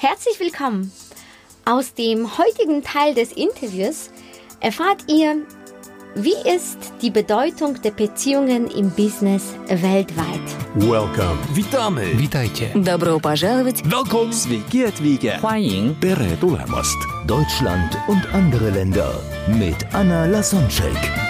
Herzlich willkommen. Aus dem heutigen Teil des Interviews erfahrt ihr, wie ist die Bedeutung der Beziehungen im Business weltweit? Welcome. Witamy. Witajcie. Добро пожаловать. Welcome. Sveiki atvykę. 欢迎 Tere tulemast. Deutschland und andere Länder mit Anna Lasonczek.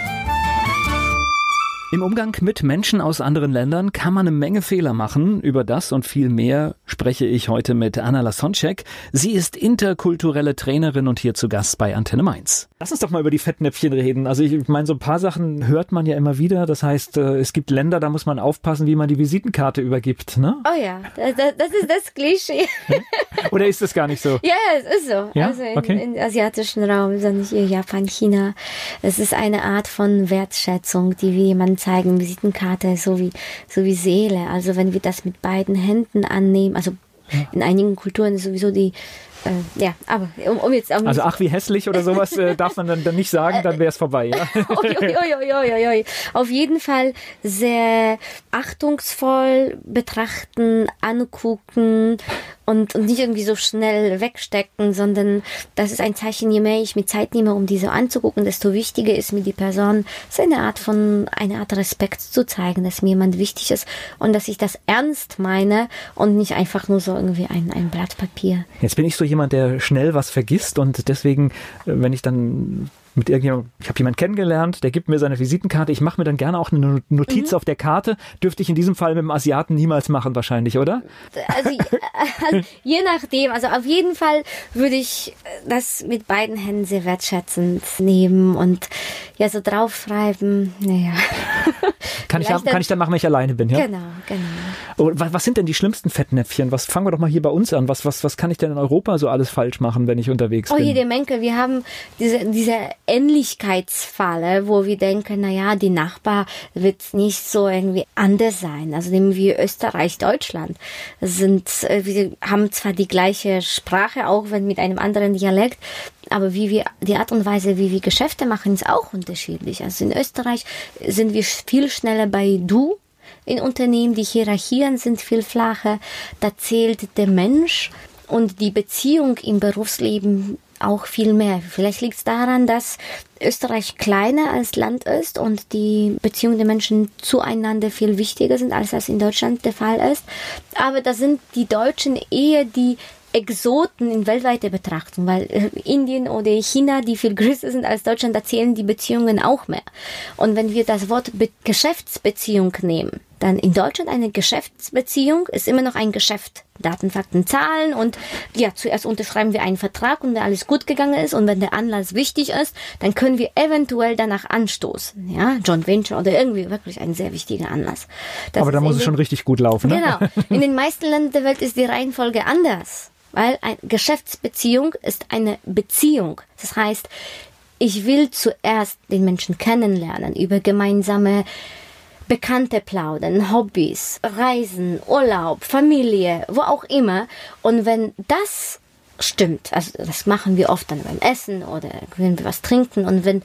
Im Umgang mit Menschen aus anderen Ländern kann man eine Menge Fehler machen. Über das und viel mehr spreche ich heute mit Anna Lasonczek. Sie ist interkulturelle Trainerin und hier zu Gast bei Antenne Mainz. Lass uns doch mal über die Fettnäpfchen reden. Also ich meine, so ein paar Sachen hört man ja immer wieder. Das heißt, äh, es gibt Länder, da muss man aufpassen, wie man die Visitenkarte übergibt. Ne? Oh ja, das, das ist das Klischee. Oder ist das gar nicht so? Ja, es ist so. Ja? Also in, Okay. im asiatischen Raum, sondern hier Japan, China. Es ist eine Art von Wertschätzung, die wir jemandem zeigen. Visitenkarte ist so wie, so wie Seele. Also wenn wir das mit beiden Händen annehmen, also in einigen Kulturen sowieso die, äh, ja, aber um, um jetzt um Also ach, wie hässlich oder sowas äh, darf man dann, dann nicht sagen, dann wäre es vorbei. Ja? Ui, ui, ui, ui. Auf jeden Fall sehr achtungsvoll betrachten, angucken und, und nicht irgendwie so schnell wegstecken, sondern das ist ein Zeichen, je mehr ich mir Zeit nehme, um diese anzugucken, desto wichtiger ist mir die Person, es ist eine Art von, eine Art Respekt zu zeigen, dass mir jemand wichtig ist und dass ich das ernst meine und nicht einfach nur so irgendwie ein, ein Blatt Papier. Jetzt bin ich so jemand, der schnell was vergisst und deswegen, äh, wenn ich dann mit irgendjemandem, ich habe jemanden kennengelernt, der gibt mir seine Visitenkarte, ich mache mir dann gerne auch eine Notiz auf der Karte, dürfte ich in diesem Fall mit dem Asiaten niemals machen wahrscheinlich, oder? also äh, je nachdem, also auf jeden Fall würde ich das mit beiden Händen sehr wertschätzend nehmen und ja so draufschreiben, naja. Kann ich, Vielleicht kann ich dann machen, wenn ich alleine bin, ja? Genau, genau. Oh, wa- Was sind denn die schlimmsten Fettnäpfchen? Was fangen wir doch mal hier bei uns an? Was, was, was kann ich denn in Europa so alles falsch machen, wenn ich unterwegs Oh, bin? jede Menge. Wir haben diese, diese Ähnlichkeitsfalle, wo wir denken, na ja, die Nachbar wird nicht so irgendwie anders sein. Also nehmen wir Österreich, Deutschland. Sind, äh, wir haben zwar die gleiche Sprache, auch wenn mit einem anderen Dialekt, aber wie wir, die Art und Weise, wie wir Geschäfte machen, ist auch unterschiedlich. Also in Österreich sind wir viel schneller bei du in Unternehmen, die Hierarchien sind viel flacher, da zählt der Mensch und die Beziehung im Berufsleben auch viel mehr. Vielleicht liegt es daran, dass Österreich kleiner als Land ist und die Beziehungen der Menschen zueinander viel wichtiger sind, als das in Deutschland der Fall ist. Aber da sind die Deutschen eher die Exoten in weltweiter Betrachtung, weil äh, Indien oder China, die viel größer sind als Deutschland, da zählen die Beziehungen auch mehr. Und wenn wir das Wort Be Geschäftsbeziehung nehmen, dann in Deutschland eine Geschäftsbeziehung ist immer noch ein Geschäft. Daten, Fakten, Zahlen und ja, zuerst unterschreiben wir einen Vertrag und wenn alles gut gegangen ist und wenn der Anlass wichtig ist, dann können wir eventuell danach anstoßen. Ja, John Venture oder irgendwie wirklich ein sehr wichtiger Anlass. Das Aber da muss es schon richtig gut laufen. Ne? Genau. In den meisten Ländern der Welt ist die Reihenfolge anders. Weil eine Geschäftsbeziehung ist eine Beziehung. Das heißt, ich will zuerst den Menschen kennenlernen über gemeinsame Bekannte plaudern, Hobbys, Reisen, Urlaub, Familie, wo auch immer. Und wenn das stimmt, also das machen wir oft dann beim Essen oder wenn wir was trinken und wenn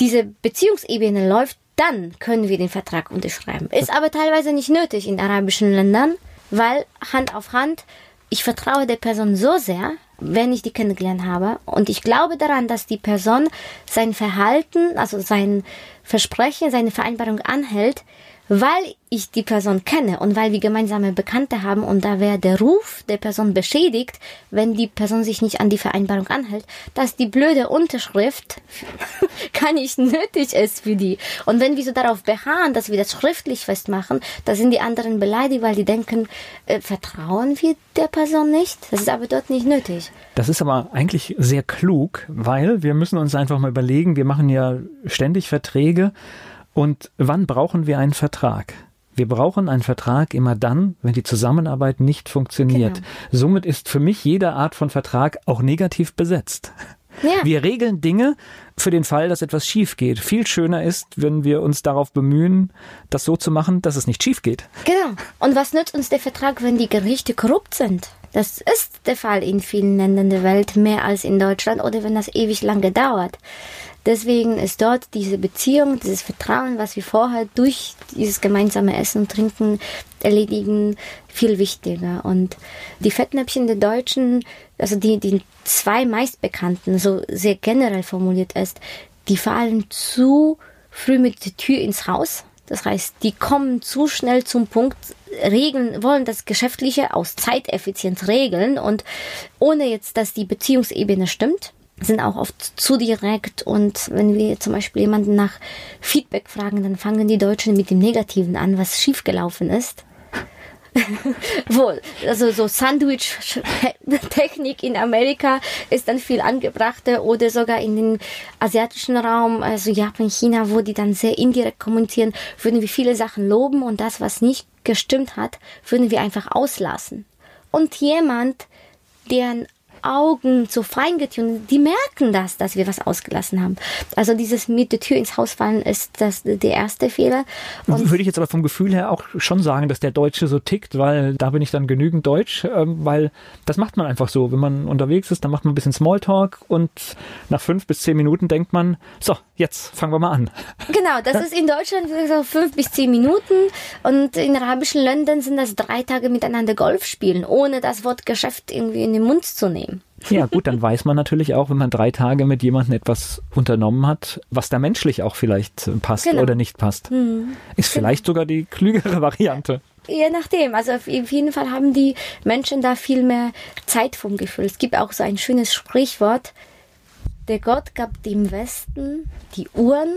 diese Beziehungsebene läuft, dann können wir den Vertrag unterschreiben. Ist aber teilweise nicht nötig in arabischen Ländern, weil Hand auf Hand, ich vertraue der Person so sehr, wenn ich die kennengelernt habe und ich glaube daran, dass die Person sein Verhalten, also sein Versprechen, seine Vereinbarung anhält, weil ich die Person kenne und weil wir gemeinsame Bekannte haben und da wäre der Ruf der Person beschädigt, wenn die Person sich nicht an die Vereinbarung anhält, dass die blöde Unterschrift gar nicht nötig ist für die. Und wenn wir so darauf beharren, dass wir das schriftlich festmachen, da sind die anderen beleidigt, weil die denken, äh, vertrauen wir der Person nicht? Das ist aber dort nicht nötig. Das ist aber eigentlich sehr klug, weil wir müssen uns einfach mal überlegen, wir machen ja ständig Verträge und wann brauchen wir einen Vertrag? Wir brauchen einen Vertrag immer dann, wenn die Zusammenarbeit nicht funktioniert. Genau. Somit ist für mich jede Art von Vertrag auch negativ besetzt. Ja. Wir regeln Dinge für den Fall, dass etwas schief geht. Viel schöner ist, wenn wir uns darauf bemühen, das so zu machen, dass es nicht schief geht. Genau. Und was nützt uns der Vertrag, wenn die Gerichte korrupt sind? Das ist der Fall in vielen Ländern der Welt, mehr als in Deutschland oder wenn das ewig lange dauert. Deswegen ist dort diese Beziehung, dieses Vertrauen, was wir vorher durch dieses gemeinsame Essen und Trinken erledigen, viel wichtiger. Und die Fettnäpfchen der Deutschen, also die, die zwei meistbekannten, so sehr generell formuliert ist, die fallen zu früh mit der Tür ins Haus. Das heißt, die kommen zu schnell zum Punkt, regeln, wollen das Geschäftliche aus Zeiteffizienz regeln und ohne jetzt, dass die Beziehungsebene stimmt sind auch oft zu direkt und wenn wir zum Beispiel jemanden nach Feedback fragen, dann fangen die Deutschen mit dem Negativen an, was schiefgelaufen ist. Wohl, also so Sandwich-Technik in Amerika ist dann viel angebrachter oder sogar in den asiatischen Raum, also Japan, China, wo die dann sehr indirekt kommunizieren, würden wir viele Sachen loben und das, was nicht gestimmt hat, würden wir einfach auslassen. Und jemand, der ein Augen so feingetunt, die merken das, dass wir was ausgelassen haben. Also dieses mit der Tür ins Haus fallen ist das der erste Fehler. Und Würde ich jetzt aber vom Gefühl her auch schon sagen, dass der Deutsche so tickt, weil da bin ich dann genügend Deutsch, ähm, weil das macht man einfach so. Wenn man unterwegs ist, dann macht man ein bisschen Smalltalk und nach fünf bis zehn Minuten denkt man, so, jetzt fangen wir mal an. Genau, das ist in Deutschland so fünf bis zehn Minuten und in arabischen Ländern sind das drei Tage miteinander Golf spielen, ohne das Wort Geschäft irgendwie in den Mund zu nehmen. Ja, gut, dann weiß man natürlich auch, wenn man drei Tage mit jemandem etwas unternommen hat, was da menschlich auch vielleicht passt genau. oder nicht passt. Mhm. Ist vielleicht genau. sogar die klügere Variante. Je nachdem. Also auf jeden Fall haben die Menschen da viel mehr Zeit vom Gefühl. Es gibt auch so ein schönes Sprichwort. Der Gott gab dem Westen die Uhren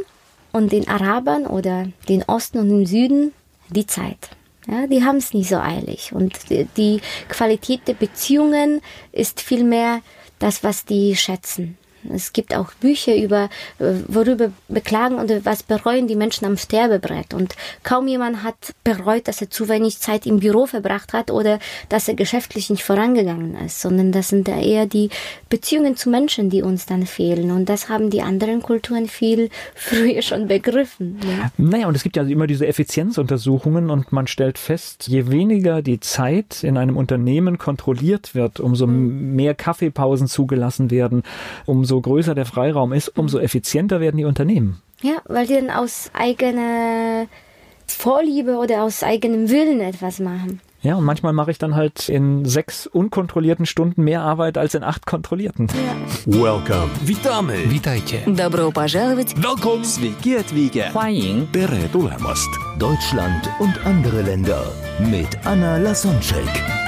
und den Arabern oder den Osten und den Süden die Zeit. Ja, die haben es nicht so eilig. Und die Qualität der Beziehungen ist vielmehr das, was die schätzen. Es gibt auch Bücher über, äh, worüber beklagen und was bereuen die Menschen am Sterbebrett. Und kaum jemand hat bereut, dass er zu wenig Zeit im Büro verbracht hat oder dass er geschäftlich nicht vorangegangen ist, sondern das sind eher die Beziehungen zu Menschen, die uns dann fehlen. Und das haben die anderen Kulturen viel früher schon begriffen. Ja. Naja, und es gibt ja immer diese Effizienzuntersuchungen und man stellt fest, je weniger die Zeit in einem Unternehmen kontrolliert wird, umso mhm. mehr Kaffeepausen zugelassen werden, umso umso größer der Freiraum ist, umso effizienter werden die Unternehmen. Ja, weil die dann aus eigener Vorliebe oder aus eigenem Willen etwas machen. Ja, und manchmal mache ich dann halt in sechs unkontrollierten Stunden mehr Arbeit als in acht kontrollierten. Ja. Welcome. Witamy. Witajcie. Добро пожаловать. Welcome. Sveiki atvykę. Tere tulemast. Deutschland und andere Länder mit Anna Lasonczek.